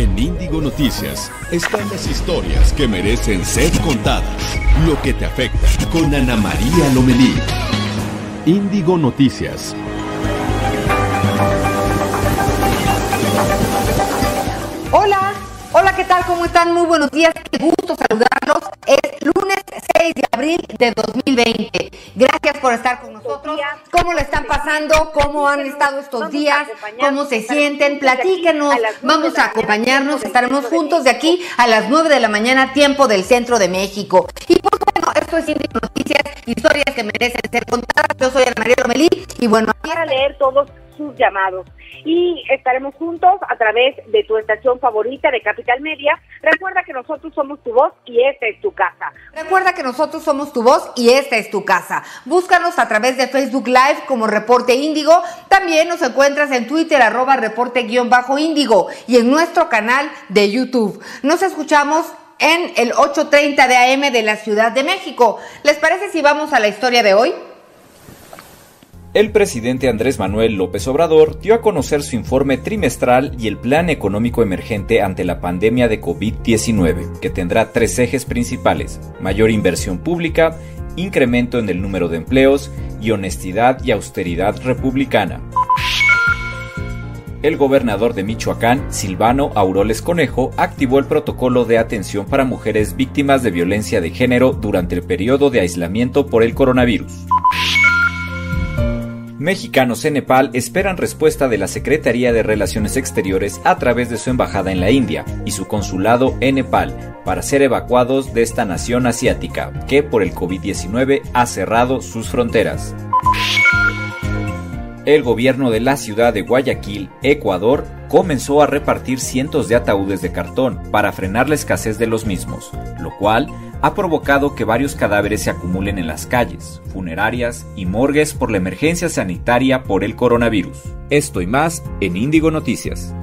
En Índigo Noticias están las historias que merecen ser contadas. Lo que te afecta con Ana María Lomelí. Índigo Noticias. Hola, hola, ¿qué tal? ¿Cómo están? Muy buenos días, qué gusto saludarlos. 6 de abril de 2020. Gracias por estar con nosotros. ¿Cómo le están pasando? ¿Cómo han estado estos días? ¿Cómo se sienten? Platíquenos. Vamos a acompañarnos. Estaremos juntos de aquí a las 9 de la mañana, tiempo del centro de México. Y pues bueno, esto es Índigo Noticias, historias que merecen ser contadas. Yo soy Ana María Lomelí y bueno, para leer todos sus llamados. Y estaremos juntos a través de tu estación favorita de Capital Media. Recuerda que nosotros somos tu voz y esta es tu casa. Recuerda que nosotros somos tu voz y esta es tu casa. Búscanos a través de Facebook Live como Reporte Índigo. También nos encuentras en Twitter arroba reporte-índigo y en nuestro canal de YouTube. Nos escuchamos en el 8.30 de AM de la Ciudad de México. ¿Les parece si vamos a la historia de hoy? El presidente Andrés Manuel López Obrador dio a conocer su informe trimestral y el plan económico emergente ante la pandemia de COVID-19, que tendrá tres ejes principales, mayor inversión pública, incremento en el número de empleos y honestidad y austeridad republicana. El gobernador de Michoacán, Silvano Auroles Conejo, activó el protocolo de atención para mujeres víctimas de violencia de género durante el periodo de aislamiento por el coronavirus. Mexicanos en Nepal esperan respuesta de la Secretaría de Relaciones Exteriores a través de su embajada en la India y su consulado en Nepal para ser evacuados de esta nación asiática que por el COVID-19 ha cerrado sus fronteras. El gobierno de la ciudad de Guayaquil, Ecuador, comenzó a repartir cientos de ataúdes de cartón para frenar la escasez de los mismos, lo cual ha provocado que varios cadáveres se acumulen en las calles, funerarias y morgues por la emergencia sanitaria por el coronavirus. Esto y más en Índigo Noticias.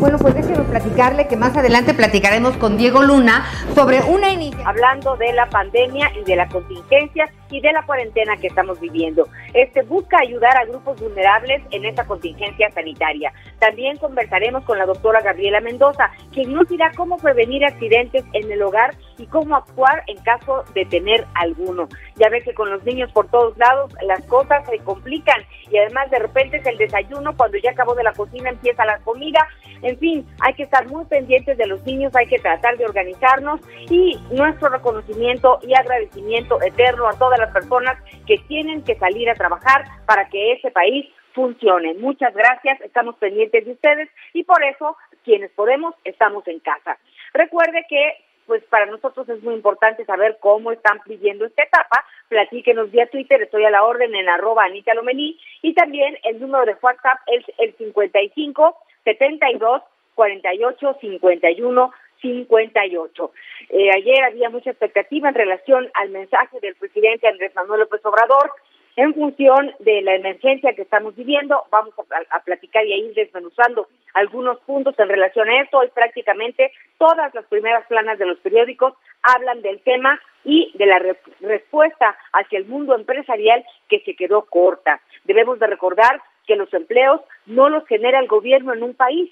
Bueno, pues déjeme platicarle que más adelante platicaremos con Diego Luna sobre una iniciativa. Hablando de la pandemia y de la contingencia y de la cuarentena que estamos viviendo. Este busca ayudar a grupos vulnerables en esta contingencia sanitaria. También conversaremos con la doctora Gabriela Mendoza, quien nos dirá cómo prevenir accidentes en el hogar y cómo actuar en caso de tener alguno. Ya ve que con los niños por todos lados las cosas se complican y además de repente es el desayuno, cuando ya acabó de la cocina empieza la comida. En fin, hay que estar muy pendientes de los niños, hay que tratar de organizarnos y nuestro reconocimiento y agradecimiento eterno a todas las personas que tienen que salir a trabajar para que ese país funcione. Muchas gracias, estamos pendientes de ustedes y por eso quienes podemos estamos en casa. Recuerde que pues para nosotros es muy importante saber cómo están pidiendo esta etapa. Platíquenos vía Twitter, estoy a la orden en arroba Anita Lomelí y también el número de WhatsApp es el 55 72 48 51 58. Eh, ayer había mucha expectativa en relación al mensaje del presidente Andrés Manuel López Obrador. En función de la emergencia que estamos viviendo, vamos a, platicar y a ir desmenuzando algunos puntos en relación a esto. Hoy prácticamente todas las primeras planas de los periódicos hablan del tema y de la re respuesta hacia el mundo empresarial que se quedó corta. Debemos de recordar que los empleos no los genera el gobierno en un país.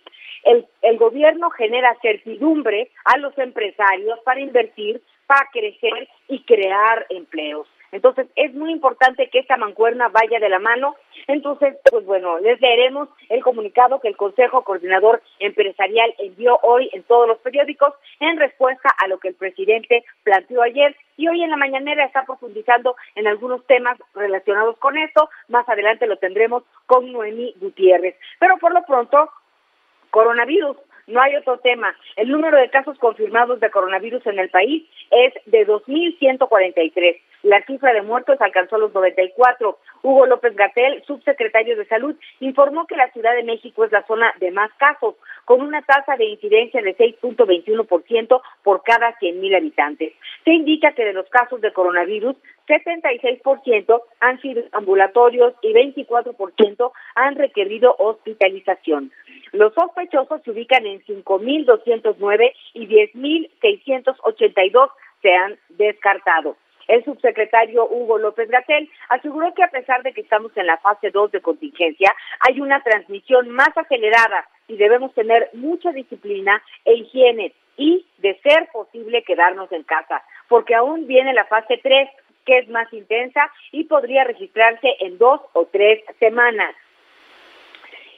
El, el gobierno genera certidumbre a los empresarios para invertir, para crecer y crear empleos. Entonces, es muy importante que esta mancuerna vaya de la mano. Entonces, pues bueno, les leeremos el comunicado que el Consejo Coordinador Empresarial envió hoy en todos los periódicos en respuesta a lo que el presidente planteó ayer y hoy en la mañanera está profundizando en algunos temas relacionados con esto. Más adelante lo tendremos con Noemí Gutiérrez. Pero por lo pronto, coronavirus. No hay otro tema. El número de casos confirmados de coronavirus en el país es de 2.143. La cifra de muertos alcanzó los 94. Hugo López Gatel, subsecretario de Salud, informó que la Ciudad de México es la zona de más casos, con una tasa de incidencia de 6.21% por cada 100.000 habitantes. Se indica que de los casos de coronavirus, 76% han sido ambulatorios y 24% han requerido hospitalización. Los sospechosos se ubican en 5.209 y 10.682 se han descartado. El subsecretario Hugo López Gatel aseguró que a pesar de que estamos en la fase 2 de contingencia, hay una transmisión más acelerada y debemos tener mucha disciplina e higiene y, de ser posible, quedarnos en casa, porque aún viene la fase 3, que es más intensa y podría registrarse en dos o tres semanas.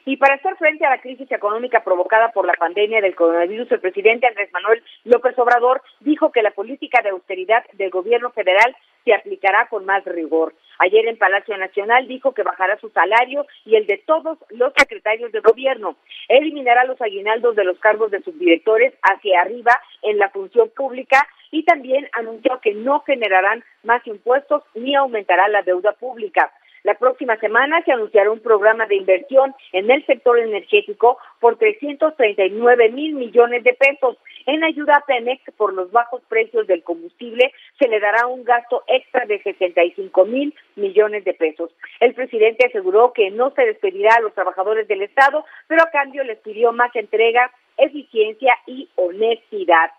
Y para hacer frente a la crisis económica provocada por la pandemia del coronavirus, el presidente Andrés Manuel López Obrador dijo que la política de austeridad del gobierno federal se aplicará con más rigor. Ayer en Palacio Nacional dijo que bajará su salario y el de todos los secretarios de gobierno. Eliminará los aguinaldos de los cargos de subdirectores hacia arriba en la función pública y también anunció que no generarán más impuestos ni aumentará la deuda pública. La próxima semana se anunciará un programa de inversión en el sector energético por 339 mil millones de pesos. En ayuda a Pemex por los bajos precios del combustible se le dará un gasto extra de 65 mil millones de pesos. El presidente aseguró que no se despedirá a los trabajadores del Estado, pero a cambio les pidió más entrega, eficiencia y honestidad.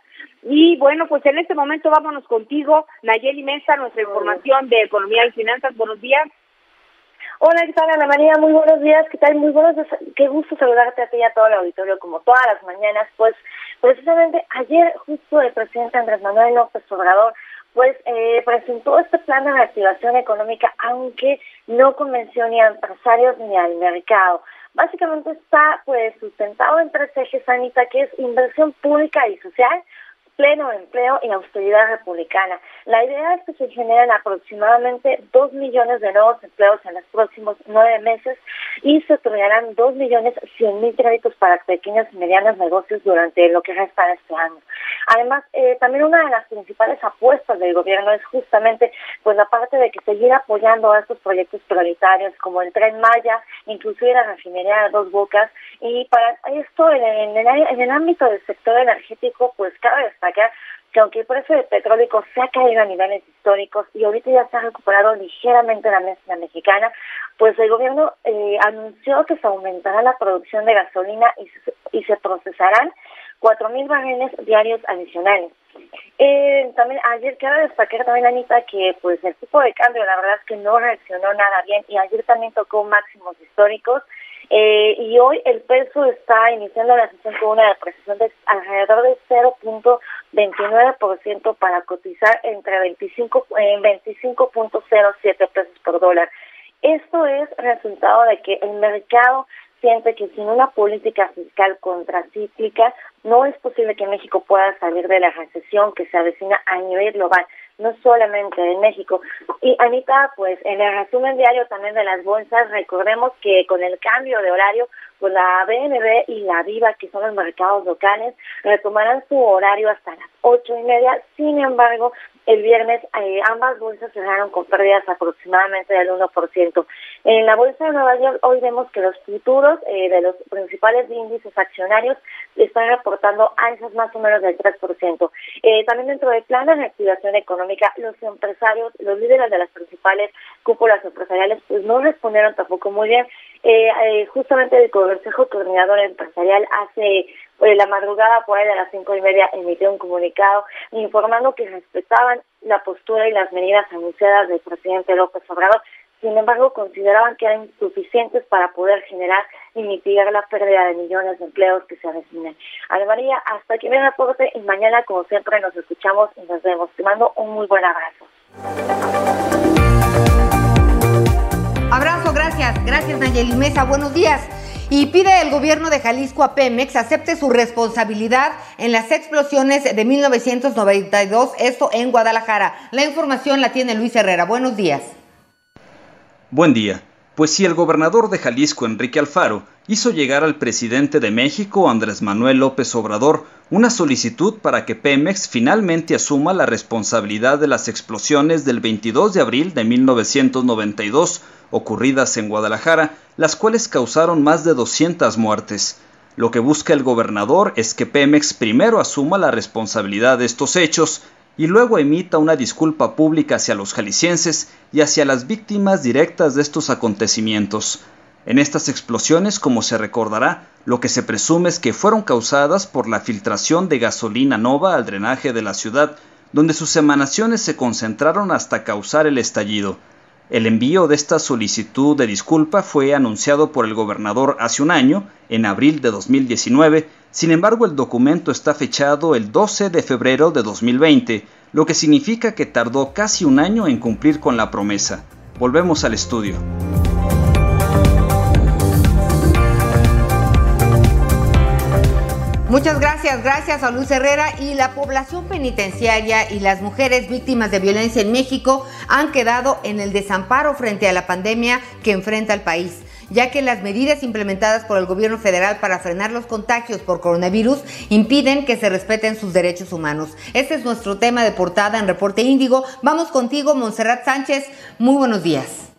Y bueno, pues en este momento vámonos contigo, Nayeli Mesa, nuestra información de Economía y Finanzas. Buenos días. Hola, ¿qué tal Ana María? Muy buenos días, ¿qué tal? Muy buenos días, qué gusto saludarte a ti y a todo el auditorio como todas las mañanas. Pues precisamente ayer justo el presidente Andrés Manuel López Obrador pues eh, presentó este plan de reactivación económica, aunque no convenció ni a empresarios ni al mercado. Básicamente está pues sustentado en tres ejes, Anita, que es inversión pública y social, pleno empleo y austeridad republicana. La idea es que se generen aproximadamente dos millones de nuevos empleos en los próximos nueve meses y se otorgarán dos millones cien mil créditos para pequeños y medianos negocios durante lo que resta de este año. Además, eh, también una de las principales apuestas del gobierno es justamente pues la parte de que seguir apoyando a estos proyectos prioritarios como el Tren Maya, inclusive la refinería de Dos Bocas y para esto en el, en el ámbito del sector energético pues cabe destacar que aunque el precio del petróleo se ha caído a niveles históricos y ahorita ya se ha recuperado ligeramente la mesa mexicana, pues el gobierno eh, anunció que se aumentará la producción de gasolina y se, y se procesarán cuatro mil barriles diarios adicionales. Eh, también ayer quiero destacar también Anita que pues el tipo de cambio la verdad es que no reaccionó nada bien y ayer también tocó máximos históricos eh, y hoy el peso está iniciando la sesión con una depreciación de alrededor de 0.29% para cotizar entre 25 en 25.07 pesos por dólar. Esto es resultado de que el mercado siente que sin una política fiscal contracíclica no es posible que México pueda salir de la recesión que se avecina a nivel global no solamente en México. Y Anita, pues en el resumen diario también de las bolsas, recordemos que con el cambio de horario, pues la BNB y la Viva, que son los mercados locales, retomarán su horario hasta las ocho y media. Sin embargo, el viernes eh, ambas bolsas cerraron con pérdidas aproximadamente del 1%. En la bolsa de Nueva York hoy vemos que los futuros eh, de los principales índices accionarios están reportando alzas más o menos del 3%. Eh, también dentro del plan de reactivación económica, los empresarios, los líderes de las principales cúpulas empresariales, pues no respondieron tampoco muy bien. Eh, justamente el Consejo Coordinador Empresarial hace la madrugada por ahí de las cinco y media emitió un comunicado informando que respetaban la postura y las medidas anunciadas del presidente López Obrador. Sin embargo, consideraban que eran insuficientes para poder generar y mitigar la pérdida de millones de empleos que se avecinan. Ana María, hasta aquí me reporte y mañana, como siempre, nos escuchamos y nos vemos. Te mando un muy buen abrazo. Abrazo, gracias. Nayeli Mesa. Buenos días y pide el gobierno de Jalisco a Pemex acepte su responsabilidad en las explosiones de 1992, esto en Guadalajara. La información la tiene Luis Herrera. Buenos días. Buen día. Pues si el gobernador de Jalisco, Enrique Alfaro, hizo llegar al presidente de México, Andrés Manuel López Obrador, una solicitud para que Pemex finalmente asuma la responsabilidad de las explosiones del 22 de abril de 1992 ocurridas en Guadalajara, las cuales causaron más de 200 muertes. Lo que busca el gobernador es que Pemex primero asuma la responsabilidad de estos hechos y luego emita una disculpa pública hacia los jaliscienses y hacia las víctimas directas de estos acontecimientos. En estas explosiones, como se recordará, lo que se presume es que fueron causadas por la filtración de gasolina nova al drenaje de la ciudad, donde sus emanaciones se concentraron hasta causar el estallido. El envío de esta solicitud de disculpa fue anunciado por el gobernador hace un año, en abril de 2019, sin embargo el documento está fechado el 12 de febrero de 2020, lo que significa que tardó casi un año en cumplir con la promesa. Volvemos al estudio. Muchas gracias, gracias a Luis Herrera y la población penitenciaria y las mujeres víctimas de violencia en México han quedado en el desamparo frente a la pandemia que enfrenta el país ya que las medidas implementadas por el gobierno federal para frenar los contagios por coronavirus impiden que se respeten sus derechos humanos. Este es nuestro tema de portada en Reporte Índigo. Vamos contigo, Montserrat Sánchez. Muy buenos días.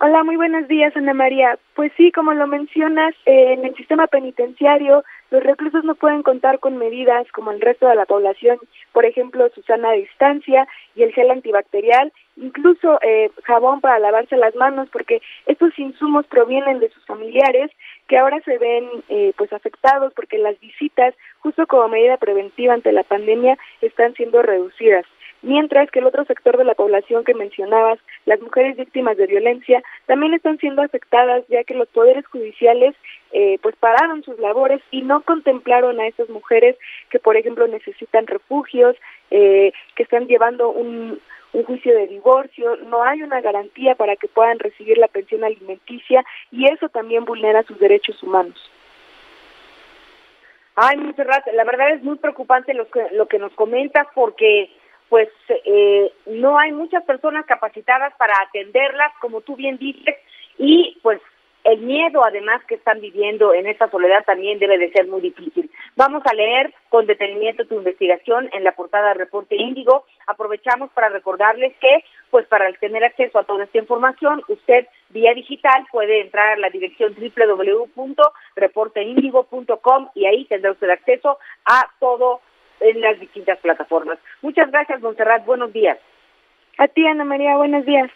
Hola, muy buenos días, Ana María. Pues sí, como lo mencionas, eh, en el sistema penitenciario los reclusos no pueden contar con medidas como el resto de la población, por ejemplo, su sana distancia y el gel antibacterial, incluso eh, jabón para lavarse las manos, porque estos insumos provienen de sus familiares que ahora se ven eh, pues afectados porque las visitas, justo como medida preventiva ante la pandemia, están siendo reducidas. Mientras que el otro sector de la población que mencionabas, las mujeres víctimas de violencia, también están siendo afectadas ya que los poderes judiciales eh, pues pararon sus labores y no contemplaron a esas mujeres que por ejemplo necesitan refugios, eh, que están llevando un, un juicio de divorcio, no hay una garantía para que puedan recibir la pensión alimenticia y eso también vulnera sus derechos humanos. Ay, Monserrat, la verdad es muy preocupante lo que, lo que nos comentas porque pues eh, no hay muchas personas capacitadas para atenderlas, como tú bien dices, y pues el miedo además que están viviendo en esta soledad también debe de ser muy difícil. Vamos a leer con detenimiento tu investigación en la portada de Reporte Índigo. Aprovechamos para recordarles que, pues para tener acceso a toda esta información, usted vía digital puede entrar a la dirección www.reporteindigo.com y ahí tendrá usted acceso a todo en las distintas plataformas. Muchas gracias, Montserrat. Buenos días. A ti, Ana María. Buenos días.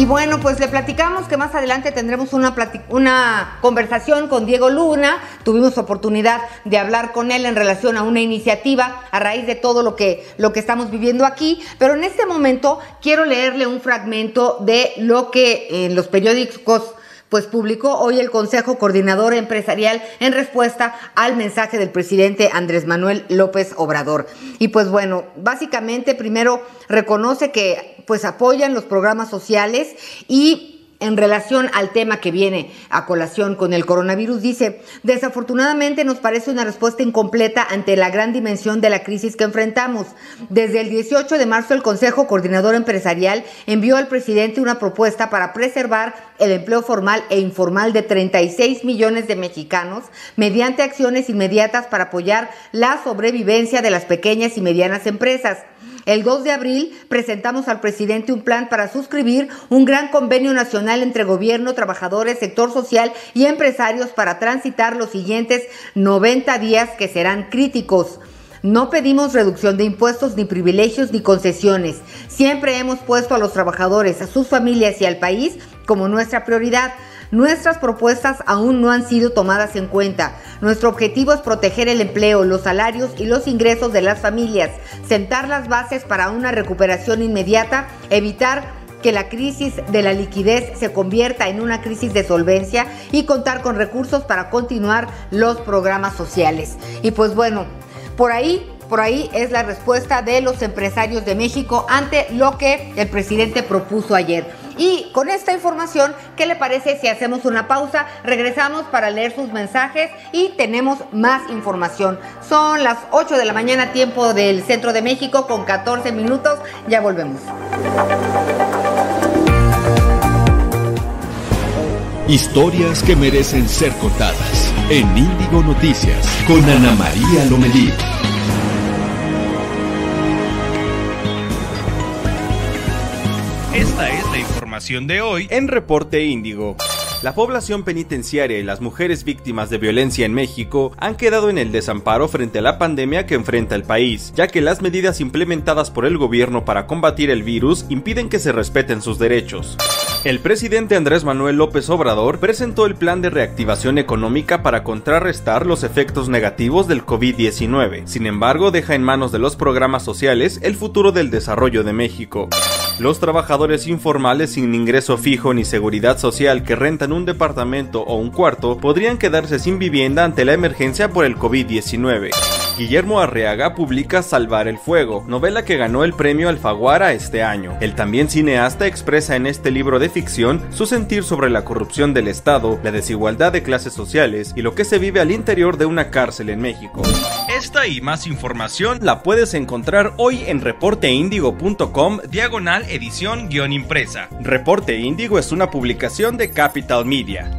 Y bueno, pues le platicamos que más adelante tendremos una, una conversación con Diego Luna. Tuvimos oportunidad de hablar con él en relación a una iniciativa a raíz de todo lo que, lo que estamos viviendo aquí. Pero en este momento quiero leerle un fragmento de lo que en los periódicos pues publicó hoy el Consejo Coordinador Empresarial en respuesta al mensaje del presidente Andrés Manuel López Obrador. Y pues bueno, básicamente primero reconoce que pues apoyan los programas sociales y en relación al tema que viene a colación con el coronavirus, dice, desafortunadamente nos parece una respuesta incompleta ante la gran dimensión de la crisis que enfrentamos. Desde el 18 de marzo el Consejo Coordinador Empresarial envió al presidente una propuesta para preservar el empleo formal e informal de 36 millones de mexicanos mediante acciones inmediatas para apoyar la sobrevivencia de las pequeñas y medianas empresas. El 2 de abril presentamos al presidente un plan para suscribir un gran convenio nacional entre gobierno, trabajadores, sector social y empresarios para transitar los siguientes 90 días que serán críticos. No pedimos reducción de impuestos, ni privilegios, ni concesiones. Siempre hemos puesto a los trabajadores, a sus familias y al país como nuestra prioridad. Nuestras propuestas aún no han sido tomadas en cuenta. Nuestro objetivo es proteger el empleo, los salarios y los ingresos de las familias, sentar las bases para una recuperación inmediata, evitar que la crisis de la liquidez se convierta en una crisis de solvencia y contar con recursos para continuar los programas sociales. Y pues bueno, por ahí por ahí es la respuesta de los empresarios de México ante lo que el presidente propuso ayer. Y con esta información, ¿qué le parece si hacemos una pausa? Regresamos para leer sus mensajes y tenemos más información. Son las 8 de la mañana, tiempo del centro de México, con 14 minutos. Ya volvemos. Historias que merecen ser contadas en Índigo Noticias con Ana María Lomelí. De hoy en Reporte Índigo. La población penitenciaria y las mujeres víctimas de violencia en México han quedado en el desamparo frente a la pandemia que enfrenta el país, ya que las medidas implementadas por el gobierno para combatir el virus impiden que se respeten sus derechos. El presidente Andrés Manuel López Obrador presentó el plan de reactivación económica para contrarrestar los efectos negativos del COVID-19. Sin embargo, deja en manos de los programas sociales el futuro del desarrollo de México. Los trabajadores informales sin ingreso fijo ni seguridad social que rentan un departamento o un cuarto podrían quedarse sin vivienda ante la emergencia por el COVID-19. Guillermo Arriaga publica Salvar el Fuego, novela que ganó el premio Alfaguara este año. El también cineasta expresa en este libro de ficción su sentir sobre la corrupción del Estado, la desigualdad de clases sociales y lo que se vive al interior de una cárcel en México. Esta y más información la puedes encontrar hoy en reporteindigo.com diagonal edición guion impresa. Reporte Índigo es una publicación de Capital Media.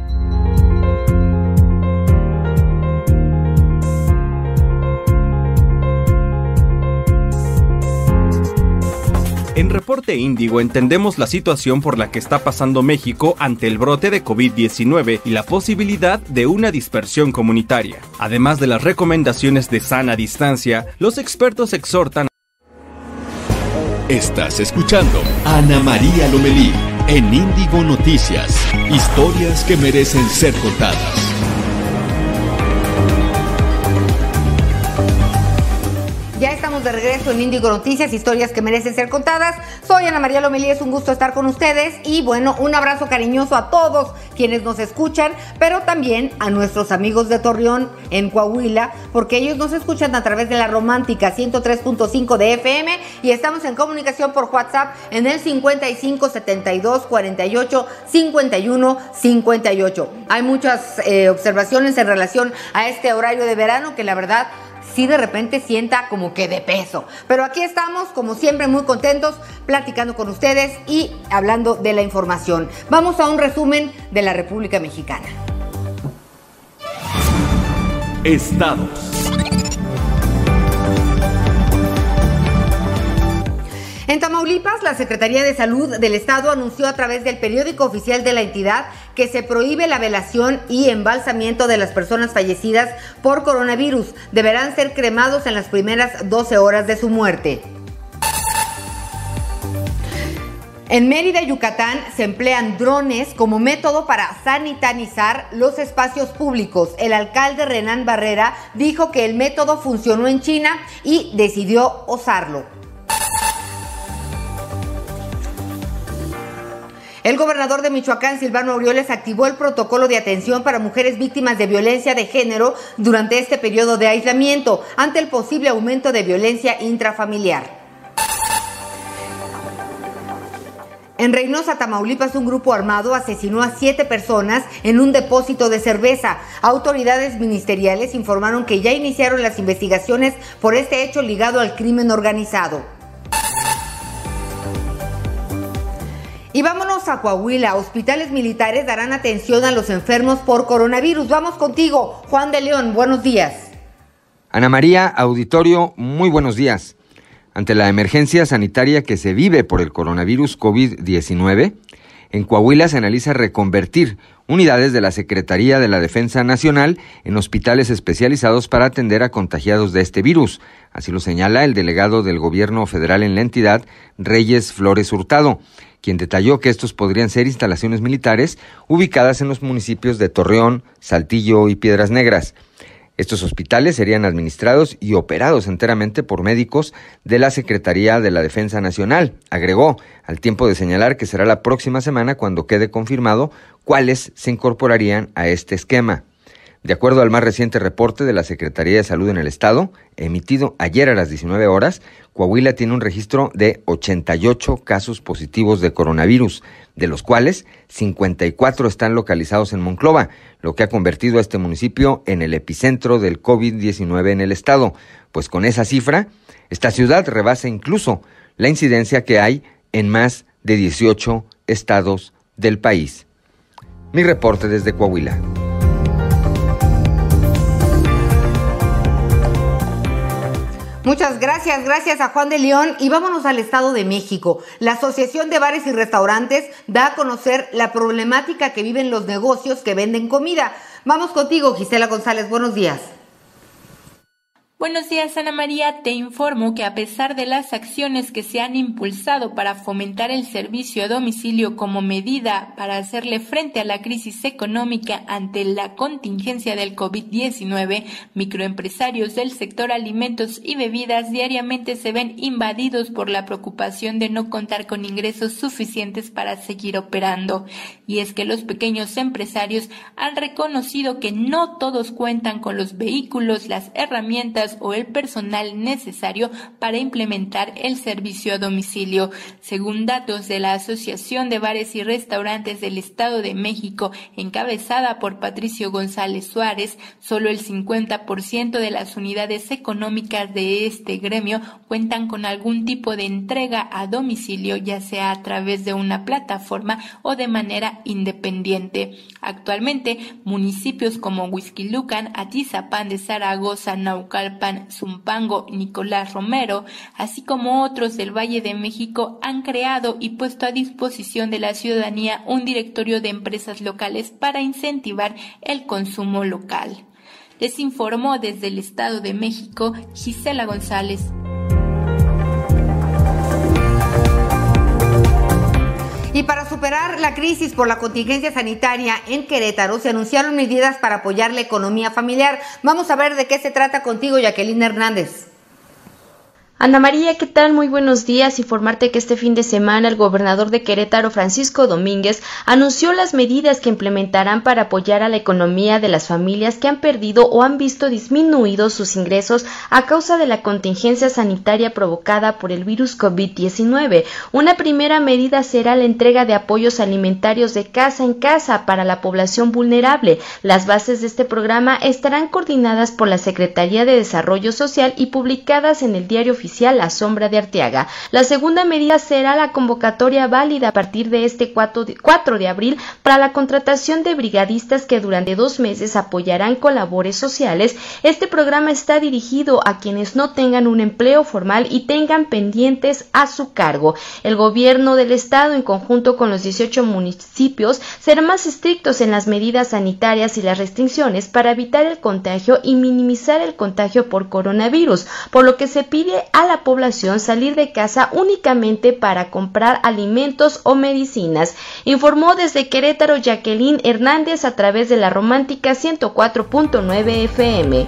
En Reporte Índigo entendemos la situación por la que está pasando México ante el brote de COVID-19 y la posibilidad de una dispersión comunitaria. Además de las recomendaciones de sana distancia, los expertos exhortan Estás escuchando Ana María Lomelí en Índigo Noticias. Historias que merecen ser contadas. De regreso en Índigo Noticias, historias que merecen ser contadas. Soy Ana María Lomelí, es un gusto estar con ustedes y bueno, un abrazo cariñoso a todos quienes nos escuchan, pero también a nuestros amigos de Torreón en Coahuila, porque ellos nos escuchan a través de la romántica 103.5 de FM y estamos en comunicación por WhatsApp en el 55 72 48 51 58. Hay muchas eh, observaciones en relación a este horario de verano que la verdad sí de repente sienta como que de peso. Pero aquí estamos, como siempre, muy contentos, platicando con ustedes y hablando de la información. Vamos a un resumen de la República Mexicana. Estados. En Tamaulipas, la Secretaría de Salud del Estado anunció a través del periódico oficial de la entidad que se prohíbe la velación y embalsamiento de las personas fallecidas por coronavirus. Deberán ser cremados en las primeras 12 horas de su muerte. En Mérida, Yucatán, se emplean drones como método para sanitizar los espacios públicos. El alcalde Renan Barrera dijo que el método funcionó en China y decidió usarlo. El gobernador de Michoacán, Silvano Aureoles, activó el protocolo de atención para mujeres víctimas de violencia de género durante este periodo de aislamiento ante el posible aumento de violencia intrafamiliar. En Reynosa, Tamaulipas, un grupo armado asesinó a siete personas en un depósito de cerveza. Autoridades ministeriales informaron que ya iniciaron las investigaciones por este hecho ligado al crimen organizado. Y vámonos a Coahuila. Hospitales militares darán atención a los enfermos por coronavirus. Vamos contigo, Juan de León. Buenos días. Ana María, auditorio, muy buenos días. Ante la emergencia sanitaria que se vive por el coronavirus COVID-19, en Coahuila se analiza reconvertir unidades de la Secretaría de la Defensa Nacional en hospitales especializados para atender a contagiados de este virus. Así lo señala el delegado del gobierno federal en la entidad, Reyes Flores Hurtado quien detalló que estos podrían ser instalaciones militares ubicadas en los municipios de Torreón, Saltillo y Piedras Negras. Estos hospitales serían administrados y operados enteramente por médicos de la Secretaría de la Defensa Nacional, agregó, al tiempo de señalar que será la próxima semana cuando quede confirmado cuáles se incorporarían a este esquema. De acuerdo al más reciente reporte de la Secretaría de Salud en el Estado, emitido ayer a las 19 horas, Coahuila tiene un registro de 88 casos positivos de coronavirus, de los cuales 54 están localizados en Monclova, lo que ha convertido a este municipio en el epicentro del COVID-19 en el Estado, pues con esa cifra, esta ciudad rebasa incluso la incidencia que hay en más de 18 estados del país. Mi reporte desde Coahuila. Muchas gracias, gracias a Juan de León y vámonos al Estado de México. La Asociación de Bares y Restaurantes da a conocer la problemática que viven los negocios que venden comida. Vamos contigo, Gisela González, buenos días. Buenos días, Ana María. Te informo que a pesar de las acciones que se han impulsado para fomentar el servicio a domicilio como medida para hacerle frente a la crisis económica ante la contingencia del COVID-19, microempresarios del sector alimentos y bebidas diariamente se ven invadidos por la preocupación de no contar con ingresos suficientes para seguir operando. Y es que los pequeños empresarios han reconocido que no todos cuentan con los vehículos, las herramientas, o el personal necesario para implementar el servicio a domicilio. Según datos de la Asociación de Bares y Restaurantes del Estado de México, encabezada por Patricio González Suárez, solo el 50% de las unidades económicas de este gremio cuentan con algún tipo de entrega a domicilio, ya sea a través de una plataforma o de manera independiente. Actualmente, municipios como Huizquilucan, Atizapán de Zaragoza, Naucalpan, Zumpango, Nicolás Romero, así como otros del Valle de México, han creado y puesto a disposición de la ciudadanía un directorio de empresas locales para incentivar el consumo local. Les informó desde el Estado de México Gisela González. Y para superar la crisis por la contingencia sanitaria en Querétaro, se anunciaron medidas para apoyar la economía familiar. Vamos a ver de qué se trata contigo, Jacqueline Hernández. Ana María, ¿qué tal? Muy buenos días. Informarte que este fin de semana el gobernador de Querétaro, Francisco Domínguez, anunció las medidas que implementarán para apoyar a la economía de las familias que han perdido o han visto disminuidos sus ingresos a causa de la contingencia sanitaria provocada por el virus COVID-19. Una primera medida será la entrega de apoyos alimentarios de casa en casa para la población vulnerable. Las bases de este programa estarán coordinadas por la Secretaría de Desarrollo Social y publicadas en el diario oficial la Sombra de Arteaga. La segunda medida será la convocatoria válida a partir de este 4 de, abril para la contratación de brigadistas que durante dos meses apoyarán con labores sociales. Este programa está dirigido a quienes no tengan un empleo formal y tengan pendientes a su cargo. El gobierno del estado, en conjunto con los 18 municipios, será más estrictos en las medidas sanitarias y las restricciones para evitar el contagio y minimizar el contagio por coronavirus, por lo que se pide a la población salir de casa únicamente para comprar alimentos o medicinas, informó desde Querétaro Jacqueline Hernández a través de la romántica 104.9 FM.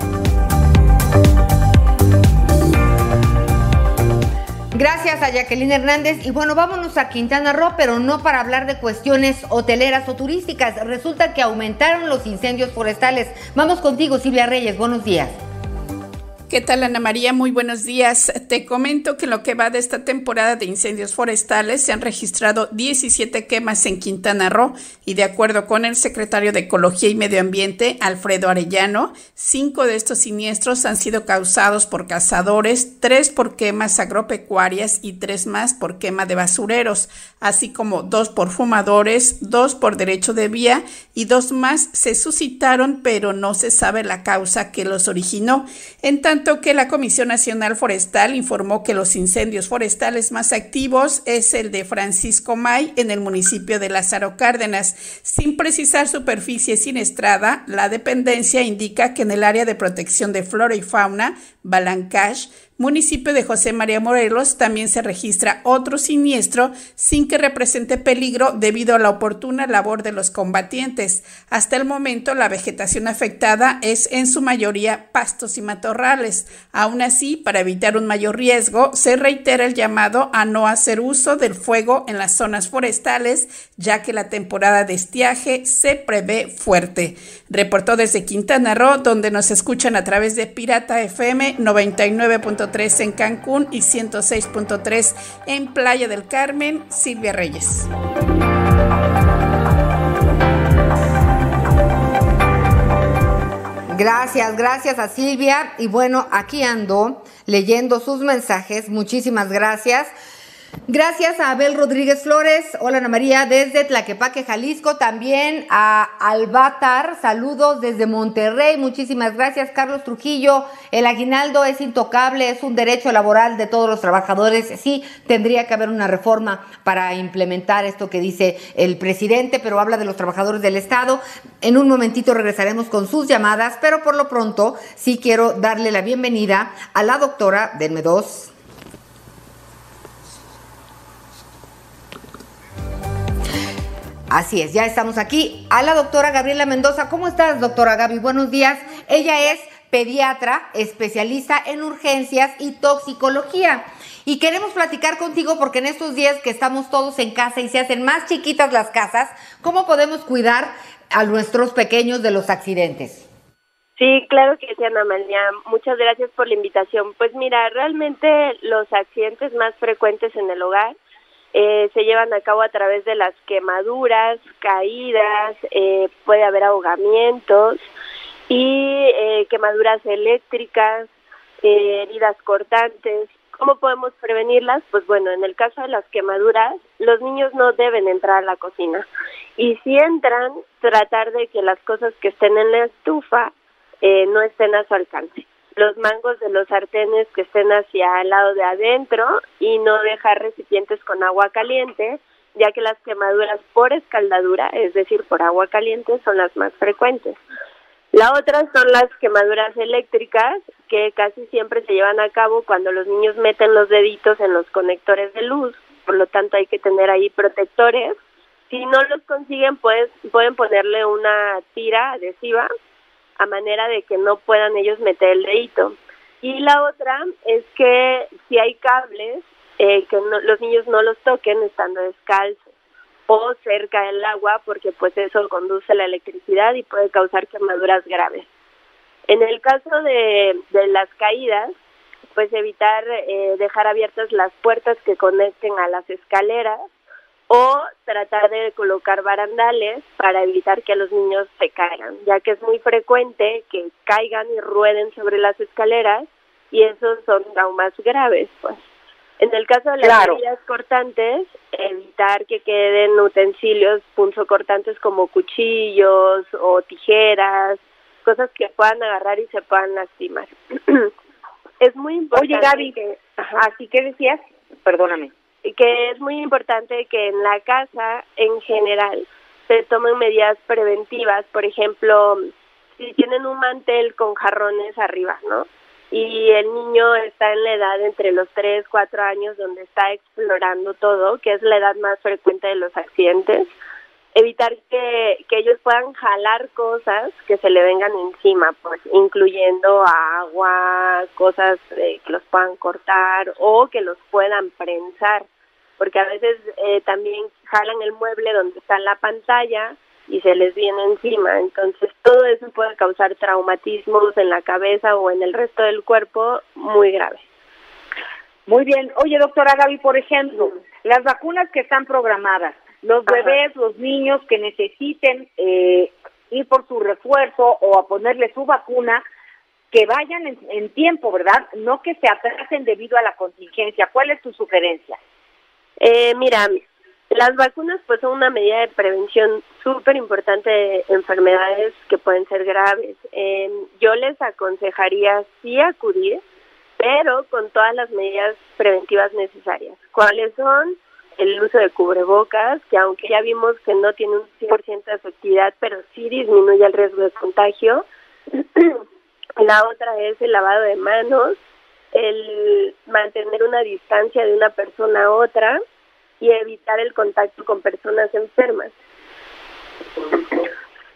Gracias a Jacqueline Hernández. Y bueno, vámonos a Quintana Roo, pero no para hablar de cuestiones hoteleras o turísticas. Resulta que aumentaron los incendios forestales. Vamos contigo, Silvia Reyes. Buenos días. ¿Qué tal Ana María? Muy buenos días. Te comento que en lo que va de esta temporada de incendios forestales se han registrado 17 quemas en Quintana Roo y de acuerdo con el secretario de Ecología y Medio Ambiente, Alfredo Arellano, cinco de estos siniestros han sido causados por cazadores, tres por quemas agropecuarias y tres más por quema de basureros, así como dos por fumadores, dos por derecho de vía y dos más se suscitaron pero no se sabe la causa que los originó. En tanto, que la Comisión Nacional Forestal informó que los incendios forestales más activos es el de Francisco May en el municipio de Lázaro Cárdenas. Sin precisar superficie sin estrada, la dependencia indica que en el área de protección de flora y fauna, Balancash, municipio de José María Morelos también se registra otro siniestro sin que represente peligro debido a la oportuna labor de los combatientes. Hasta el momento la vegetación afectada es en su mayoría pastos y matorrales. Aún así, para evitar un mayor riesgo, se reitera el llamado a no hacer uso del fuego en las zonas forestales, ya que la temporada de estiaje se prevé fuerte. Reportó desde Quintana Roo, donde nos escuchan a través de Pirata FM 99 en Cancún y 106.3 en Playa del Carmen, Silvia Reyes. Gracias, gracias a Silvia. Y bueno, aquí ando leyendo sus mensajes. Muchísimas gracias. Gracias a Abel Rodríguez Flores. Hola Ana María desde Tlaquepaque, Jalisco. También a Albatar. Saludos desde Monterrey. Muchísimas gracias. Carlos Trujillo. El aguinaldo es intocable, es un derecho laboral de todos los trabajadores. Sí, tendría que haber una reforma para implementar esto que dice el presidente, pero habla de los trabajadores del Estado. En un momentito regresaremos con sus llamadas, pero por lo pronto sí quiero darle la bienvenida a la doctora, denme dos Así es, ya estamos aquí. A la doctora Gabriela Mendoza. ¿Cómo estás, doctora Gaby? Buenos días. Ella es pediatra, especialista en urgencias y toxicología. Y queremos platicar contigo porque en estos días que estamos todos en casa y se hacen más chiquitas las casas, ¿cómo podemos cuidar a nuestros pequeños de los accidentes? Sí, claro que sí, Ana María. Muchas gracias por la invitación. Pues mira, realmente los accidentes más frecuentes en el hogar eh, se llevan a cabo a través de las quemaduras, caídas, eh, puede haber ahogamientos y eh, quemaduras eléctricas, heridas cortantes. ¿Cómo podemos prevenirlas? Pues bueno, en el caso de las quemaduras, los niños no deben entrar a la cocina. Y si entran, tratar de que las cosas que estén en la estufa no estén a su alcance los mangos de los sartenes que estén hacia el lado de adentro y no dejar recipientes con agua caliente, ya que las quemaduras por escaldadura, es decir, por agua caliente, son las más frecuentes. La otra son las quemaduras eléctricas, que casi siempre se llevan a cabo cuando los niños meten los deditos en los conectores de luz, por lo tanto hay que tener ahí protectores. Si no los consiguen, pues pueden ponerle una tira adhesiva a manera de que no puedan ellos meter el dedito. Y la otra es que si hay cables, eh, que los niños no los toquen estando descalzos o cerca del agua porque pues eso conduce la electricidad y puede causar quemaduras graves. En el caso de, de las caídas, pues evitar eh, dejar abiertas las puertas que conecten a las escaleras o tratar de colocar barandales para evitar que los niños se caigan, ya que es muy frecuente que caigan y rueden sobre las escaleras y esos son traumas graves, pues. En el caso de las heridas cortantes, evitar que queden utensilios punzocortantes como cuchillos o tijeras, cosas que puedan agarrar y se puedan lastimar. es muy importante. Oye, Gaby, que, así que decías, perdóname que es muy importante que en la casa en general se tomen medidas preventivas, por ejemplo, si tienen un mantel con jarrones arriba, ¿no? Y el niño está en la edad entre los 3, 4 años donde está explorando todo, que es la edad más frecuente de los accidentes, evitar que, que ellos puedan jalar cosas que se le vengan encima, pues incluyendo agua, cosas que los puedan cortar o que los puedan prensar porque a veces eh, también jalan el mueble donde está la pantalla y se les viene encima. Entonces, todo eso puede causar traumatismos en la cabeza o en el resto del cuerpo muy graves. Muy bien. Oye, doctora Gaby, por ejemplo, las vacunas que están programadas, los bebés, los niños que necesiten eh, ir por su refuerzo o a ponerle su vacuna, que vayan en, en tiempo, ¿verdad? No que se atrasen debido a la contingencia. ¿Cuál es tu sugerencia? Eh, mira, las vacunas pues son una medida de prevención súper importante de enfermedades que pueden ser graves. Eh, yo les aconsejaría sí acudir, pero con todas las medidas preventivas necesarias. ¿Cuáles son? El uso de cubrebocas, que aunque ya vimos que no tiene un 100% de efectividad, pero sí disminuye el riesgo de contagio. La otra es el lavado de manos, el mantener una distancia de una persona a otra y evitar el contacto con personas enfermas.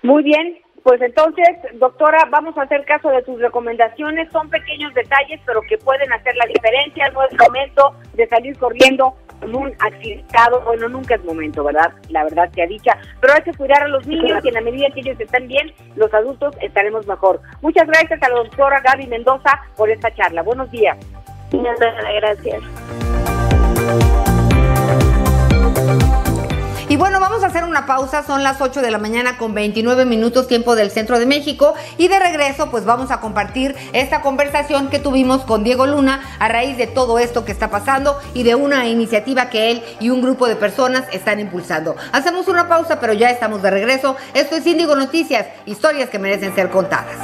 Muy bien, pues entonces, doctora, vamos a hacer caso de tus recomendaciones. Son pequeños detalles, pero que pueden hacer la diferencia. No es momento de salir corriendo un accidentado. Bueno, nunca es momento, ¿verdad? La verdad ha dicha. Pero hay que cuidar a los niños y en la medida que ellos están bien, los adultos estaremos mejor. Muchas gracias a la doctora Gaby Mendoza por esta charla. Buenos días. Gracias. Y bueno, vamos a hacer una pausa, son las 8 de la mañana con 29 minutos tiempo del centro de México y de regreso pues vamos a compartir esta conversación que tuvimos con Diego Luna a raíz de todo esto que está pasando y de una iniciativa que él y un grupo de personas están impulsando. Hacemos una pausa pero ya estamos de regreso. Esto es Índigo Noticias, historias que merecen ser contadas.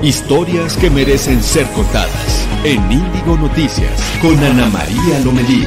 Historias que merecen ser contadas en Índigo Noticias con Ana María Lomelí.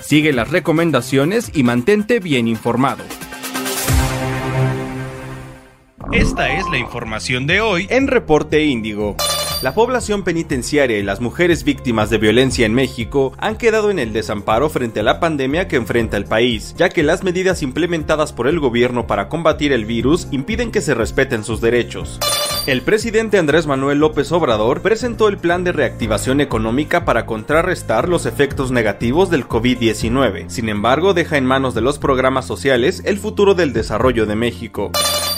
Sigue las recomendaciones y mantente bien informado. Esta es la información de hoy en Reporte Índigo. La población penitenciaria y las mujeres víctimas de violencia en México han quedado en el desamparo frente a la pandemia que enfrenta el país, ya que las medidas implementadas por el gobierno para combatir el virus impiden que se respeten sus derechos. El presidente Andrés Manuel López Obrador presentó el plan de reactivación económica para contrarrestar los efectos negativos del COVID-19. Sin embargo, deja en manos de los programas sociales el futuro del desarrollo de México.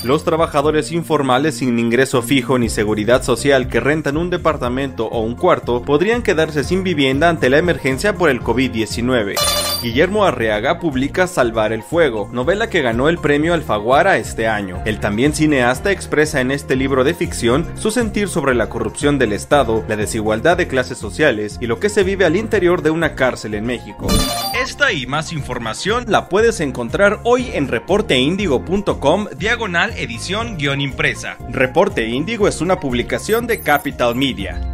Los trabajadores informales sin ingreso fijo ni seguridad social que rentan un departamento o un cuarto podrían quedarse sin vivienda ante la emergencia por el COVID-19. Guillermo Arriaga publica Salvar el Fuego, novela que ganó el premio Alfaguara este año. El también cineasta expresa en este libro de ficción su sentir sobre la corrupción del Estado, la desigualdad de clases sociales y lo que se vive al interior de una cárcel en México. Esta y más información la puedes encontrar hoy en reporteindigo.com diagonal edición guion impresa. Reporte Índigo es una publicación de Capital Media.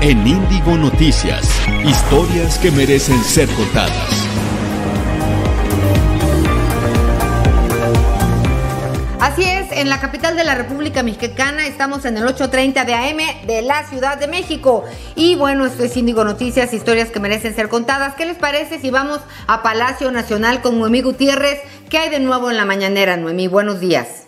en Índigo Noticias. Historias que merecen ser contadas. Así es, en la capital de la República Mexicana estamos en el 8.30 de AM de la Ciudad de México. Y bueno, esto es Índigo Noticias, historias que merecen ser contadas. ¿Qué les parece si vamos a Palacio Nacional con Noemí Gutiérrez? ¿Qué hay de nuevo en la mañanera, Noemí? Buenos días.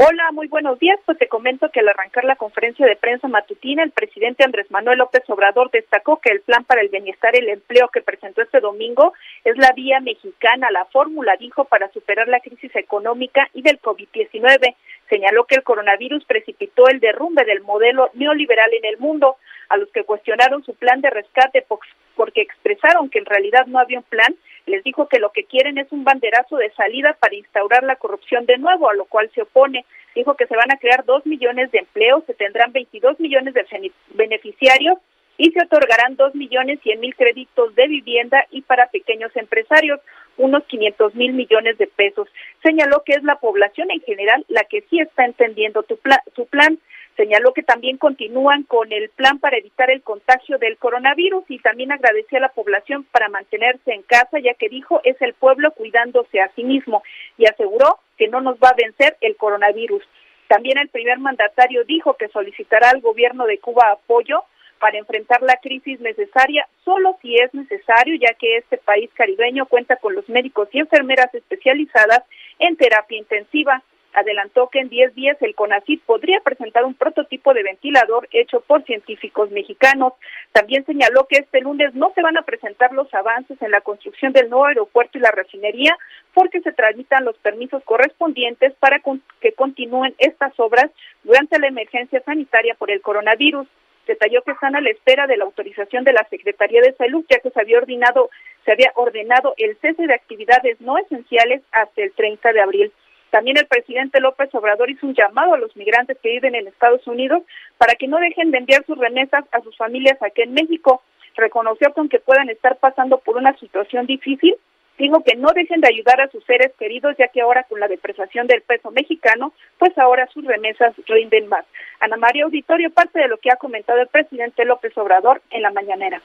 Hola, muy buenos días. Pues te comento que al arrancar la conferencia de prensa matutina, el presidente Andrés Manuel López Obrador destacó que el plan para el bienestar y el empleo que presentó este domingo es la vía mexicana, la fórmula, dijo, para superar la crisis económica y del COVID-19. Señaló que el coronavirus precipitó el derrumbe del modelo neoliberal en el mundo. A los que cuestionaron su plan de rescate porque expresaron que en realidad no había un plan, les dijo que lo que quieren es un banderazo de salida para instaurar la corrupción de nuevo, a lo cual se opone. Dijo que se van a crear dos millones de empleos, se tendrán 22 millones de beneficiarios y se otorgarán dos millones cien mil créditos de vivienda y para pequeños empresarios unos 500 mil millones de pesos. Señaló que es la población en general la que sí está entendiendo tu su plan. Señaló que también continúan con el plan para evitar el contagio del coronavirus y también agradeció a la población para mantenerse en casa, ya que dijo es el pueblo cuidándose a sí mismo y aseguró que no nos va a vencer el coronavirus. También el primer mandatario dijo que solicitará al gobierno de Cuba apoyo para enfrentar la crisis necesaria solo si es necesario, ya que este país caribeño cuenta con los médicos y enfermeras especializadas en terapia intensiva adelantó que en 10 días el CONACYT podría presentar un prototipo de ventilador hecho por científicos mexicanos. También señaló que este lunes no se van a presentar los avances en la construcción del nuevo aeropuerto y la refinería porque se tramitan los permisos correspondientes para que continúen estas obras durante la emergencia sanitaria por el coronavirus detalló que están a la espera de la autorización de la Secretaría de Salud, ya que se había ordenado se había ordenado el cese de actividades no esenciales hasta el 30 de abril. También el presidente López Obrador hizo un llamado a los migrantes que viven en Estados Unidos para que no dejen de enviar sus remesas a sus familias aquí en México. Reconoció que puedan estar pasando por una situación difícil, digo que no dejen de ayudar a sus seres queridos, ya que ahora con la depreciación del peso mexicano, pues ahora sus remesas rinden más. Ana María Auditorio, parte de lo que ha comentado el presidente López Obrador en la mañanera.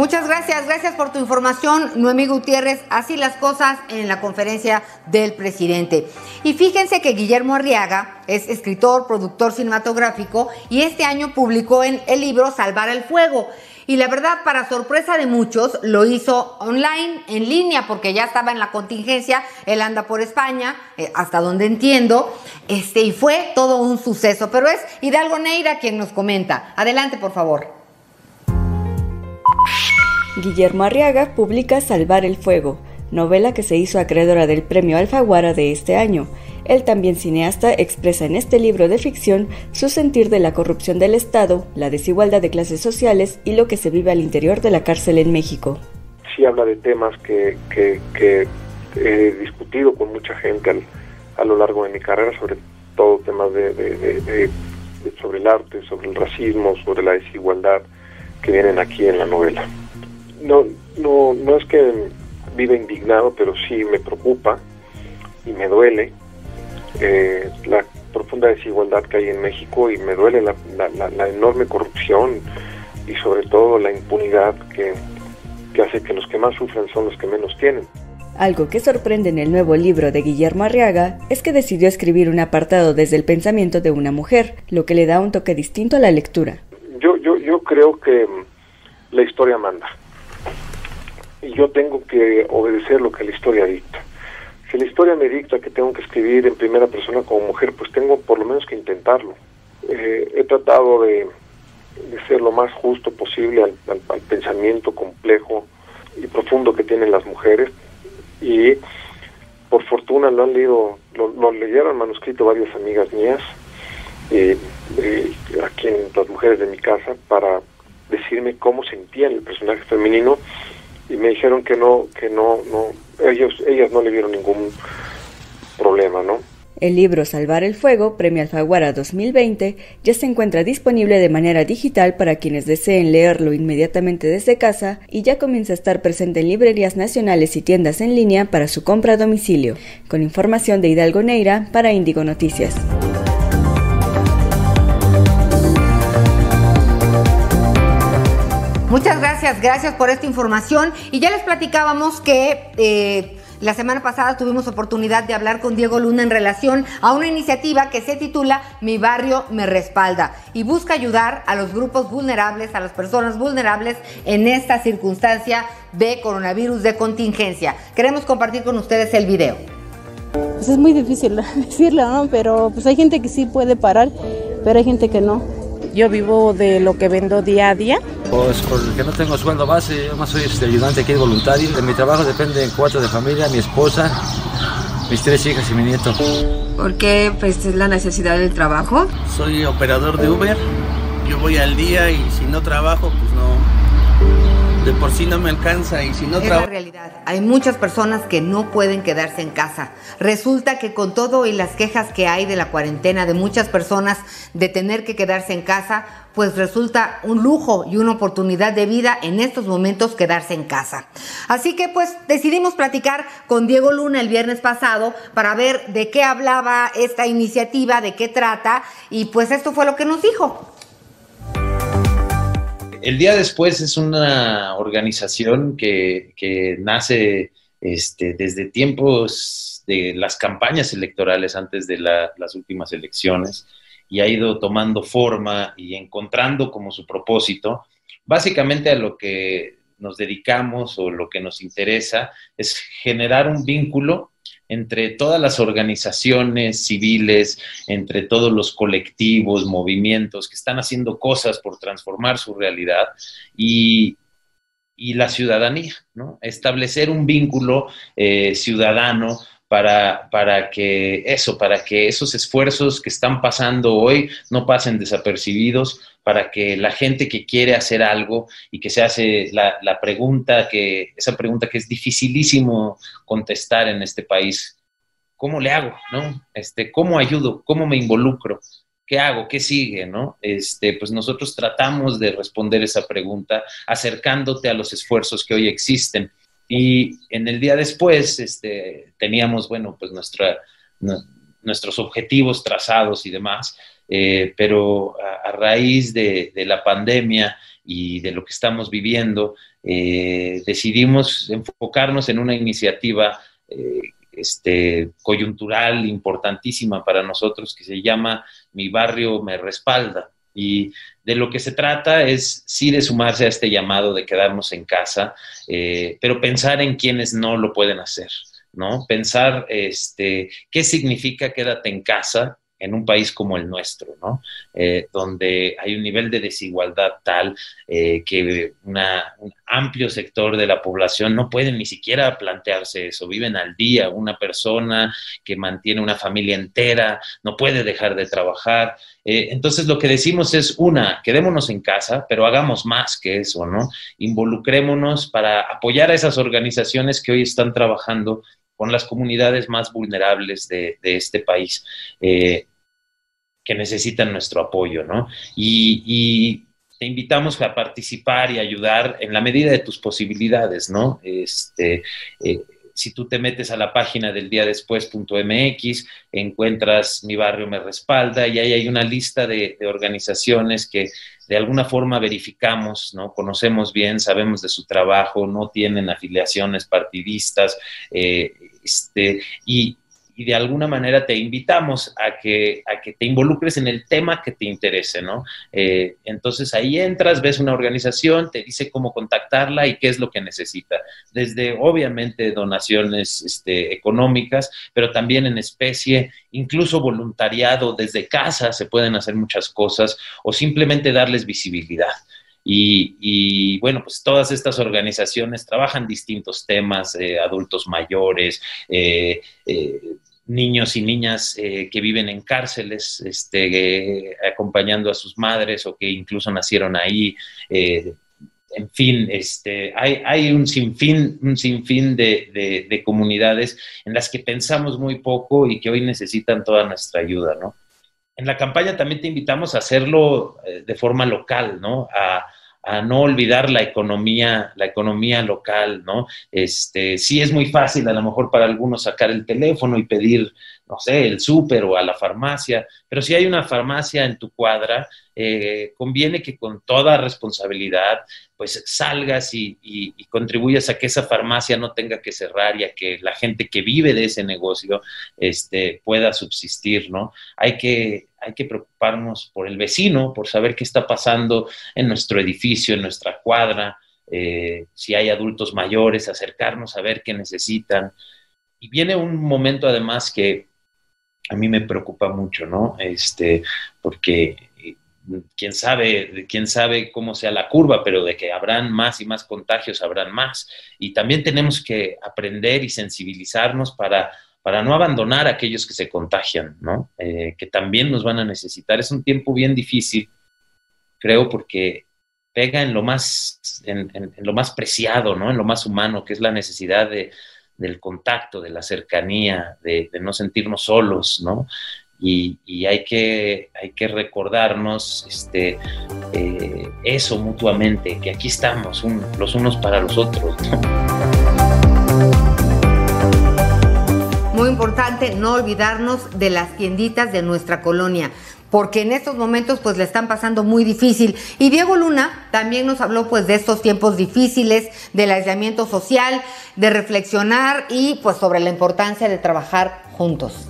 Muchas gracias, gracias por tu información, Noemí Gutiérrez. Así las cosas en la conferencia del presidente. Y fíjense que Guillermo Arriaga es escritor, productor cinematográfico y este año publicó en el libro Salvar el Fuego. Y la verdad, para sorpresa de muchos, lo hizo online, en línea, porque ya estaba en la contingencia. Él anda por España, eh, hasta donde entiendo. Este, y fue todo un suceso. Pero es Hidalgo Neira quien nos comenta. Adelante, por favor. Guillermo Arriaga publica Salvar el Fuego, novela que se hizo acreedora del Premio Alfaguara de este año. El también cineasta expresa en este libro de ficción su sentir de la corrupción del Estado, la desigualdad de clases sociales y lo que se vive al interior de la cárcel en México. Sí habla de temas que, he discutido con mucha gente a lo largo de mi carrera, sobre todo temas de, sobre el arte, sobre el racismo, sobre la desigualdad que vienen aquí en la novela no, no, no es que viva indignado, pero sí me preocupa y me duele eh, la profunda desigualdad que hay en México y me duele la, la, enorme corrupción y sobre todo la impunidad que, que hace que los que más sufren son los que menos tienen. Algo que sorprende en el nuevo libro de Guillermo Arriaga es que decidió escribir un apartado desde el pensamiento de una mujer, lo que le da un toque distinto a la lectura. Yo, yo, yo creo que la historia manda y yo tengo que obedecer lo que la historia dicta. Si la historia me dicta que tengo que escribir en primera persona como mujer, pues tengo por lo menos que intentarlo. Eh, he tratado de, ser lo más justo posible al, pensamiento complejo y profundo que tienen las mujeres y por fortuna lo han leído, lo, leyeron manuscrito varias amigas mías, aquí en las mujeres de mi casa, para decirme cómo sentían el personaje femenino y me dijeron que no, que no, no, ellos, ellas no le vieron ningún problema, ¿no? El libro Salvar el Fuego, Premio Alfaguara 2020, ya se encuentra disponible de manera digital para quienes deseen leerlo inmediatamente desde casa y ya comienza a estar presente en librerías nacionales y tiendas en línea para su compra a domicilio. Con información de Hidalgo Neira para Índigo Noticias. Muchas gracias, gracias por esta información. Y ya les platicábamos que eh, la semana pasada tuvimos oportunidad de hablar con Diego Luna en relación a una iniciativa que se titula Mi barrio me respalda y busca ayudar a los grupos vulnerables, a las personas vulnerables en esta circunstancia de coronavirus de contingencia. Queremos compartir con ustedes el video. Pues es muy difícil decirlo, ¿no? Pero pues hay gente que sí puede parar, pero hay gente que no. Yo vivo de lo que vendo día a día. Pues porque no tengo sueldo base, yo más soy este ayudante aquí voluntario. De mi trabajo dependen cuatro de familia, mi esposa, mis tres hijas y mi nieto. ¿Por qué pues, es la necesidad del trabajo? Soy operador de Uber. Yo voy al día y si no trabajo, pues de por sí no me alcanza y si no es la realidad. Hay muchas personas que no pueden quedarse en casa. Resulta que con todo y las quejas que hay de la cuarentena de muchas personas de tener que quedarse en casa, pues resulta un lujo y una oportunidad de vida en estos momentos quedarse en casa. Así que pues decidimos platicar con Diego Luna el viernes pasado para ver de qué hablaba esta iniciativa, de qué trata y pues esto fue lo que nos dijo. El Día Después es una organización que, nace este, desde tiempos de las campañas electorales antes de las últimas elecciones y ha ido tomando forma y encontrando como su propósito, básicamente a lo que nos dedicamos o lo que nos interesa es generar un vínculo entre todas las organizaciones civiles, entre todos los colectivos, movimientos que están haciendo cosas por transformar su realidad y, la ciudadanía, ¿no? Establecer un vínculo eh, ciudadano para, para que eso, para que esos esfuerzos que están pasando hoy no pasen desapercibidos, para que la gente que quiere hacer algo y que se hace la, la pregunta, que, esa pregunta que es dificilísimo contestar en este país, ¿cómo le hago? ¿No? Este, ¿Cómo ayudo? ¿Cómo me involucro? ¿Qué hago? ¿Qué sigue? ¿no? Este, pues nosotros tratamos de responder esa pregunta acercándote a los esfuerzos que hoy existen. Y en el día después este, teníamos, bueno, pues nuestra, nuestros objetivos trazados y demás, eh, pero a, raíz de, la pandemia y de lo que estamos viviendo, eh, decidimos enfocarnos en una iniciativa eh, este, coyuntural importantísima para nosotros que se llama Mi barrio me respalda. Y de lo que se trata es sí de sumarse a este llamado de quedarnos en casa, eh, pero pensar en quienes no lo pueden hacer, ¿no? Pensar este, qué significa quédate en casa en un país como el nuestro, ¿no? Eh, donde hay un nivel de desigualdad tal eh, que un amplio sector de la población no puede ni siquiera plantearse eso, viven al día, una persona que mantiene una familia entera no puede dejar de trabajar. Eh, entonces lo que decimos es, una, quedémonos en casa, pero hagamos más que eso, ¿no? Involucrémonos para apoyar a esas organizaciones que hoy están trabajando con las comunidades más vulnerables de, este país que necesitan nuestro apoyo, ¿no? Y, te invitamos a participar y ayudar en la medida de tus posibilidades, ¿no? Este, eh, si tú te metes a la página del día después.mx, encuentras Mi Barrio Me Respalda y ahí hay una lista de, organizaciones que de alguna forma verificamos, ¿no? Conocemos bien, sabemos de su trabajo, no tienen afiliaciones partidistas, eh, este, y, y de alguna manera te invitamos a que, a que te involucres en el tema que te interese, ¿no? Eh, entonces ahí entras, ves una organización, te dice cómo contactarla y qué es lo que necesita. Desde, obviamente, donaciones este, económicas, pero también en especie, incluso voluntariado, desde casa se pueden hacer muchas cosas o simplemente darles visibilidad. Y, bueno, pues todas estas organizaciones trabajan distintos temas, eh, adultos mayores, eh, niños y niñas eh, que viven en cárceles, este, acompañando a sus madres o que incluso nacieron ahí. Eh, en fin, este, hay, hay, un sinfín, un sinfín de, de, comunidades en las que pensamos muy poco y que hoy necesitan toda nuestra ayuda, ¿no? En la campaña también te invitamos a hacerlo eh, de forma local, ¿no? A no olvidar la economía, la economía local, ¿no? Este, sí es muy fácil a lo mejor para algunos sacar el teléfono y pedir, no sé, el súper o a la farmacia, pero si hay una farmacia en tu cuadra, eh, conviene que con toda responsabilidad, pues salgas y, y, contribuyas a que esa farmacia no tenga que cerrar y a que la gente que vive de ese negocio este, pueda subsistir, ¿no? Hay que, hay que preocuparnos por el vecino, por saber qué está pasando en nuestro edificio, en nuestra cuadra, eh, si hay adultos mayores, acercarnos a ver qué necesitan. Y viene un momento además que a mí me preocupa mucho, ¿no? Este, porque eh, quién sabe, quién sabe cómo sea la curva, pero de que habrán más y más contagios, habrán más. Y también tenemos que aprender y sensibilizarnos para para no abandonar a aquellos que se contagian, ¿no? Eh, que también nos van a necesitar. Es un tiempo bien difícil, creo, porque pega en lo más, en, lo más preciado, ¿no? En lo más humano, que es la necesidad de, del contacto, de la cercanía, de, no sentirnos solos, ¿no? Y, hay, que, hay que recordarnos este, eh, eso mutuamente, que aquí estamos los unos para los otros. Muy importante no olvidarnos de las tienditas de nuestra colonia porque en estos momentos pues le están pasando muy difícil. Y Diego Luna también nos habló pues de estos tiempos difíciles, del aislamiento social, de reflexionar y pues sobre la importancia de trabajar juntos.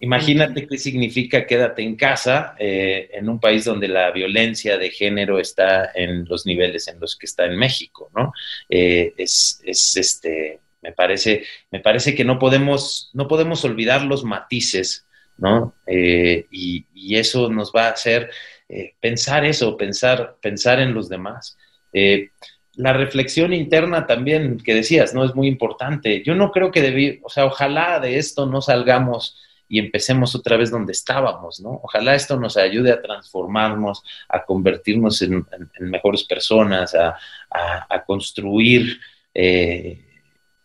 Imagínate qué significa quédate en casa eh, en un país donde la violencia de género está en los niveles en los que está en México, ¿no? Eh, es, es, este, me parece, me parece que no podemos, no podemos olvidar los matices, ¿no? Eh, y, eso nos va a hacer eh, pensar eso, pensar, pensar en los demás. Eh, la reflexión interna también que decías, ¿no? Es muy importante. Yo no creo que debí, o sea, ojalá de esto no salgamos y empecemos otra vez donde estábamos, ¿no? Ojalá esto nos ayude a transformarnos, a convertirnos en, mejores personas, a, construir eh,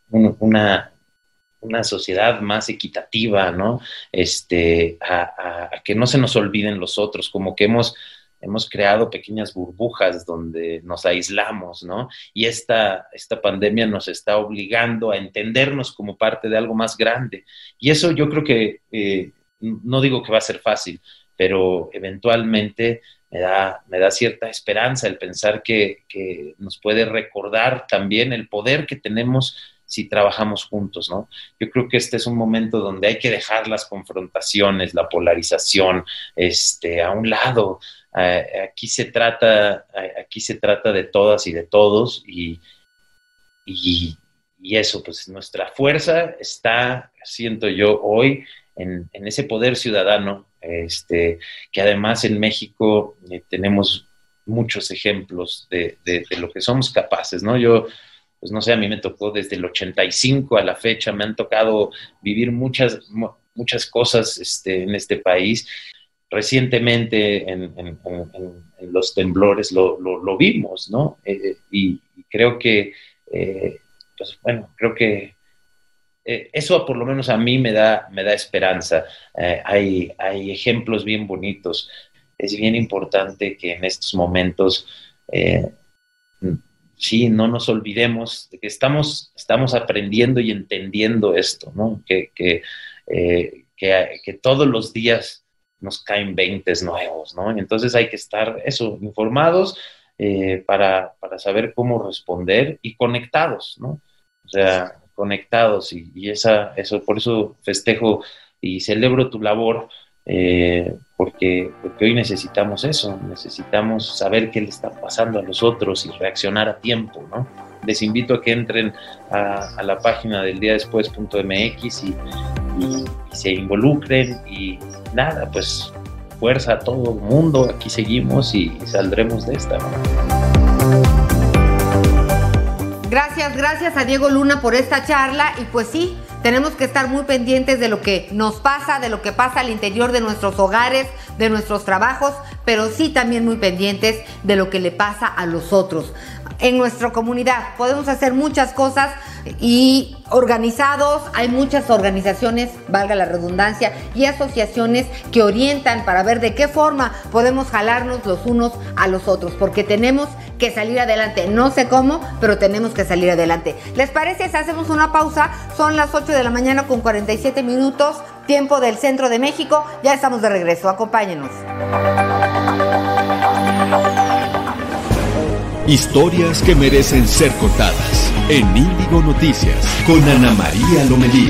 una, una sociedad más equitativa, ¿no? Este, a, a, que no se nos olviden los otros, como que hemos hemos creado pequeñas burbujas donde nos aislamos, ¿no? Y esta, esta pandemia nos está obligando a entendernos como parte de algo más grande. Y eso yo creo que, eh, no digo que va a ser fácil, pero eventualmente me da, me da cierta esperanza el pensar que, que nos puede recordar también el poder que tenemos si trabajamos juntos, ¿no? Yo creo que este es un momento donde hay que dejar las confrontaciones, la polarización, este, a un lado, aquí se trata, aquí se trata de todas y de todos y, y, eso, pues nuestra fuerza está, siento yo, hoy en, ese poder ciudadano, este, que además en México eh, tenemos muchos ejemplos de, de, lo que somos capaces, ¿no? Yo, pues no sé, a mí me tocó desde el 85 a la fecha, me han tocado vivir muchas, muchas cosas este, en este país recientemente en, los temblores lo, lo, vimos, ¿no? Eh, y, creo que, eh, pues bueno, creo que eh, eso por lo menos a mí me da, me da esperanza. hay, hay ejemplos bien bonitos. Es bien importante que en estos momentos, sí, no nos olvidemos de que estamos, estamos aprendiendo y entendiendo esto, ¿no? Que, que, que, que todos los días nos caen 20 nuevos, ¿no? Entonces hay que estar, eso, informados eh, para, saber cómo responder y conectados, ¿no? O sea, conectados y, esa, eso, por eso festejo y celebro tu labor, eh, porque, hoy necesitamos eso, necesitamos saber qué le está pasando a los otros y reaccionar a tiempo, ¿no? Les invito a que entren a, la página del día después.mx y, y, se involucren y nada, pues fuerza a todo el mundo, aquí seguimos y saldremos de esta. Gracias, gracias a Diego Luna por esta charla y pues sí, tenemos que estar muy pendientes de lo que nos pasa, de lo que pasa al interior de nuestros hogares, de nuestros trabajos, pero sí también muy pendientes de lo que le pasa a los otros en nuestra comunidad. Podemos hacer muchas cosas y organizados, hay muchas organizaciones, valga la redundancia, y asociaciones que orientan para ver de qué forma podemos jalarnos los unos a los otros, porque tenemos que salir adelante. No sé cómo, pero tenemos que salir adelante. ¿Les parece hacemos una pausa? Son las 8 de la mañana con 47 minutos, tiempo del centro de México. Ya estamos de regreso, acompáñenos. Historias que merecen ser contadas en Índigo Noticias con Ana María Lomelí.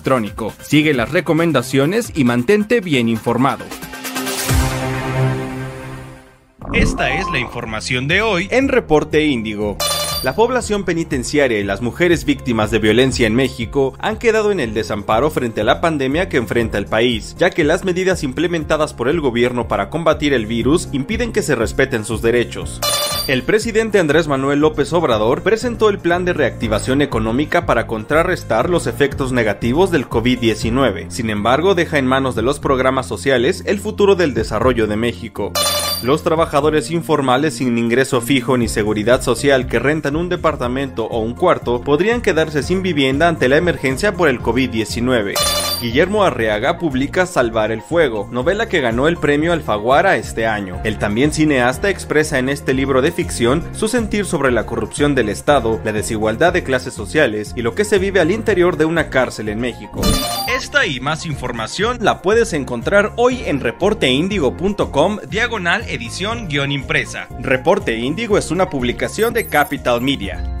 Sigue las recomendaciones y mantente bien informado. Esta es la información de hoy en Reporte Índigo. La población penitenciaria y las mujeres víctimas de violencia en México han quedado en el desamparo frente a la pandemia que enfrenta el país, ya que las medidas implementadas por el gobierno para combatir el virus impiden que se respeten sus derechos. El presidente Andrés Manuel López Obrador presentó el plan de reactivación económica para contrarrestar los efectos negativos del COVID-19. Sin embargo, deja en manos de los programas sociales el futuro del desarrollo de México. Los trabajadores informales sin ingreso fijo ni seguridad social que rentan un departamento o un cuarto podrían quedarse sin vivienda ante la emergencia por el COVID-19. Guillermo Arriaga publica Salvar el Fuego, novela que ganó el premio Alfaguara este año. El también cineasta expresa en este libro de ficción su sentir sobre la corrupción del Estado, la desigualdad de clases sociales y lo que se vive al interior de una cárcel en México. Esta y más información la puedes encontrar hoy en reporteindigo.com diagonal edición guion impresa. Reporte Índigo es una publicación de Capital Media.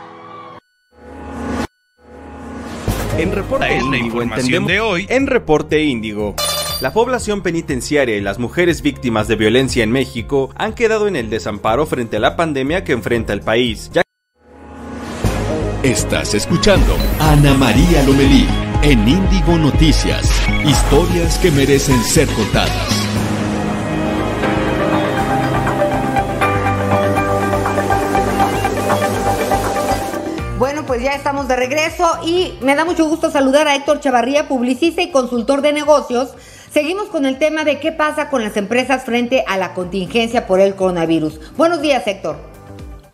En Reporte Índigo entendemos de hoy en Reporte Índigo. La población penitenciaria y las mujeres víctimas de violencia en México han quedado en el desamparo frente a la pandemia que enfrenta el país. Ya... Estás escuchando Ana María Lomelí en Índigo Noticias. Historias que merecen ser contadas. Estamos de regreso y me da mucho gusto saludar a Héctor Chavarría, publicista y consultor de negocios. Seguimos con el tema de qué pasa con las empresas frente a la contingencia por el coronavirus. Buenos días, Héctor.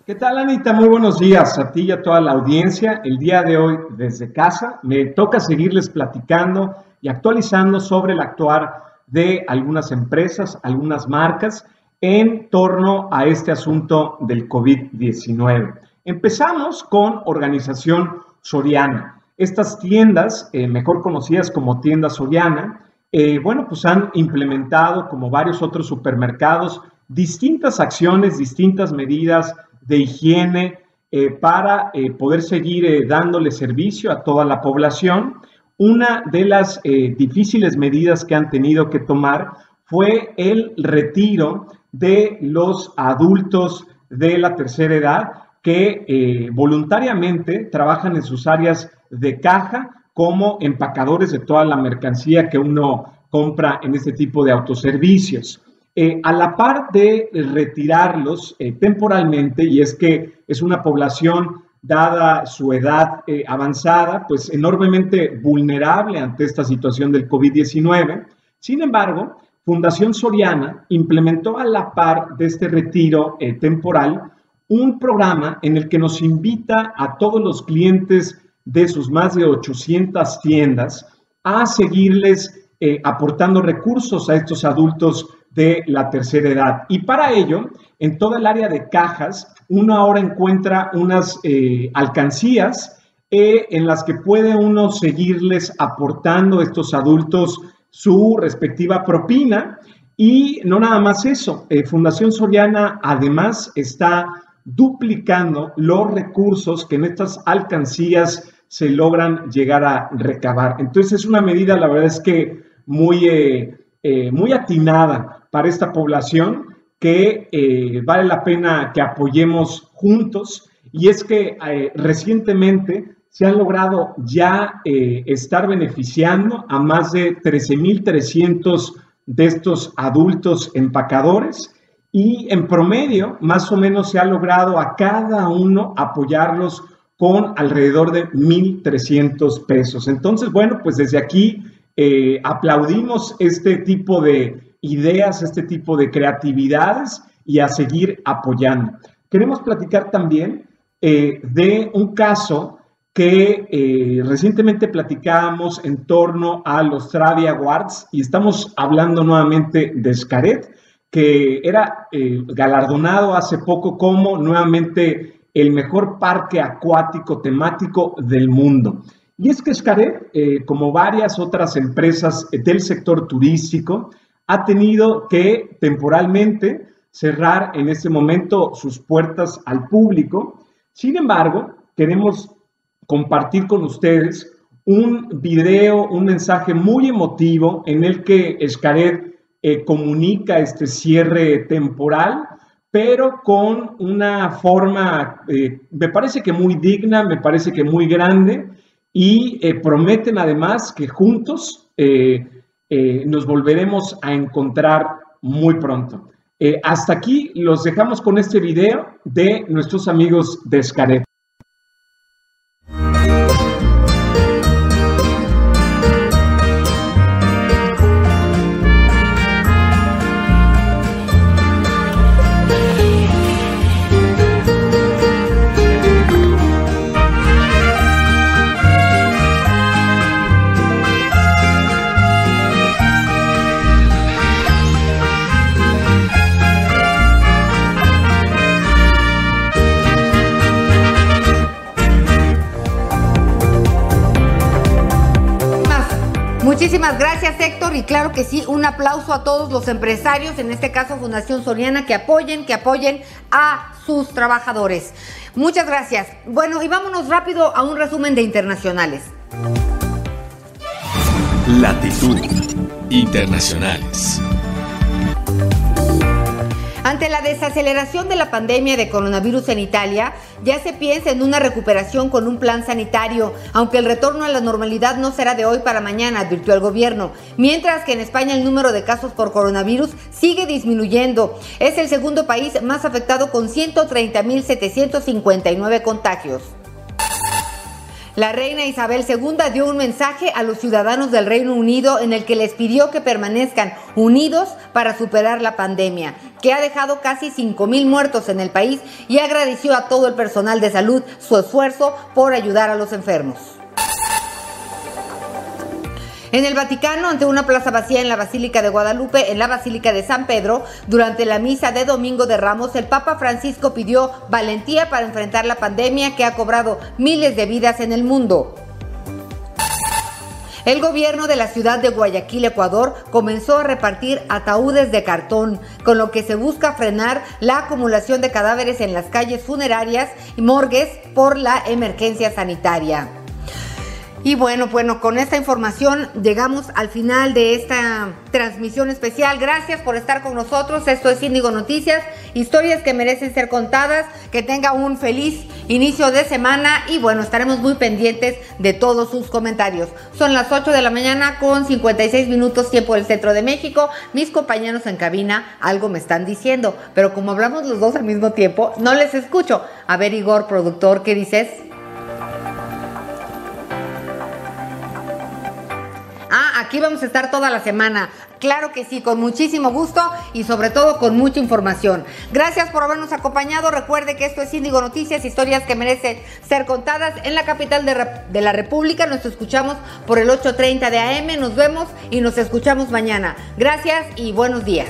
¿Qué tal, Anita? Muy buenos días a ti y a toda la audiencia. El día de hoy, desde casa, me toca seguirles platicando y actualizando sobre el actuar de algunas empresas, algunas marcas, en torno a este asunto del COVID-19. Empezamos con Organización Soriana. Estas tiendas, eh, mejor conocidas como tienda Soriana, eh, bueno, pues han implementado, como varios otros supermercados, distintas acciones, distintas medidas de higiene eh, para poder seguir dándole servicio a toda la población. Una de las difíciles medidas que han tenido que tomar fue el retiro de los adultos de la tercera edad que eh, voluntariamente trabajan en sus áreas de caja como empacadores de toda la mercancía que uno compra en este tipo de autoservicios. Eh, a la par de retirarlos eh, temporalmente, y es que es una población dada su edad avanzada, pues enormemente vulnerable ante esta situación del COVID-19. Sin embargo, Fundación Soriana implementó a la par de este retiro temporal un programa en el que nos invita a todos los clientes de sus más de 800 tiendas a seguirles eh, aportando recursos a estos adultos de la tercera edad. Y para ello, en toda el área de cajas, uno ahora encuentra unas eh, alcancías eh, en las que puede uno seguirles aportando a estos adultos su respectiva propina. Y no nada más eso, Fundación Soriana además está duplicando los recursos que en estas alcancías se logran llegar a recabar. Entonces es una medida, la verdad es que muy, eh, eh, muy atinada para esta población que eh, vale la pena que apoyemos juntos y es que recientemente se han logrado ya estar beneficiando a más de 13.300 de estos adultos empacadores y en promedio más o menos se ha logrado a cada uno apoyarlos con alrededor de 1.300 pesos. Entonces, bueno, pues desde aquí eh, aplaudimos este tipo de ideas, este tipo de creatividades y a seguir apoyando. Queremos platicar también eh, de un caso que eh, recientemente platicábamos en torno a los Travi Awards y estamos hablando nuevamente de Scaret que era eh, galardonado hace poco como nuevamente el mejor parque acuático temático del mundo. Y es que Xcaret, eh, como varias otras empresas del sector turístico, ha tenido que temporalmente cerrar en este momento sus puertas al público. Sin embargo, queremos compartir con ustedes un video, un mensaje muy emotivo en el que Xcaret eh, comunica este cierre temporal, pero con una forma, eh, me parece que muy digna, me parece que muy grande, y eh, prometen además que juntos nos volveremos a encontrar muy pronto. hasta aquí los dejamos con este video de nuestros amigos de Scaret. Muchísimas gracias Héctor y claro que sí, un aplauso a todos los empresarios, en este caso Fundación Soriana, que apoyen, que apoyen a sus trabajadores. Muchas gracias. Bueno, y vámonos rápido a un resumen de internacionales. Latitud Internacionales. Ante la desaceleración de la pandemia de coronavirus en Italia, ya se piensa en una recuperación con un plan sanitario, aunque el retorno a la normalidad no será de hoy para mañana, advirtió el gobierno. Mientras que en España el número de casos por coronavirus sigue disminuyendo. Es el segundo país más afectado con 130.759 contagios. La reina Isabel II dio un mensaje a los ciudadanos del Reino Unido en el que les pidió que permanezcan unidos para superar la pandemia, que ha dejado casi 5.000 muertos en el país y agradeció a todo el personal de salud su esfuerzo por ayudar a los enfermos. En el Vaticano, ante una plaza vacía en la Basílica de Guadalupe, en la Basílica de San Pedro, durante la misa de Domingo de Ramos, el Papa Francisco pidió valentía para enfrentar la pandemia que ha cobrado miles de vidas en el mundo. El gobierno de la ciudad de Guayaquil, Ecuador, comenzó a repartir ataúdes de cartón, con lo que se busca frenar la acumulación de cadáveres en las calles funerarias y morgues por la emergencia sanitaria. Y bueno, bueno, con esta información llegamos al final de esta transmisión especial. Gracias por estar con nosotros. Esto es Índigo Noticias, historias que merecen ser contadas. Que tenga un feliz inicio de semana y bueno, estaremos muy pendientes de todos sus comentarios. Son las 8 de la mañana con 56 minutos tiempo del centro de México. Mis compañeros en cabina algo me están diciendo, pero como hablamos los dos al mismo tiempo, no les escucho. A ver, Igor, productor, ¿qué dices? Ah, aquí vamos a estar toda la semana. Claro que sí, con muchísimo gusto y sobre todo con mucha información. Gracias por habernos acompañado. Recuerde que esto es Índigo Noticias, historias que merecen ser contadas en la capital de, de, la República. Nos escuchamos por el 8.30 de AM. Nos vemos y nos escuchamos mañana. Gracias y buenos días.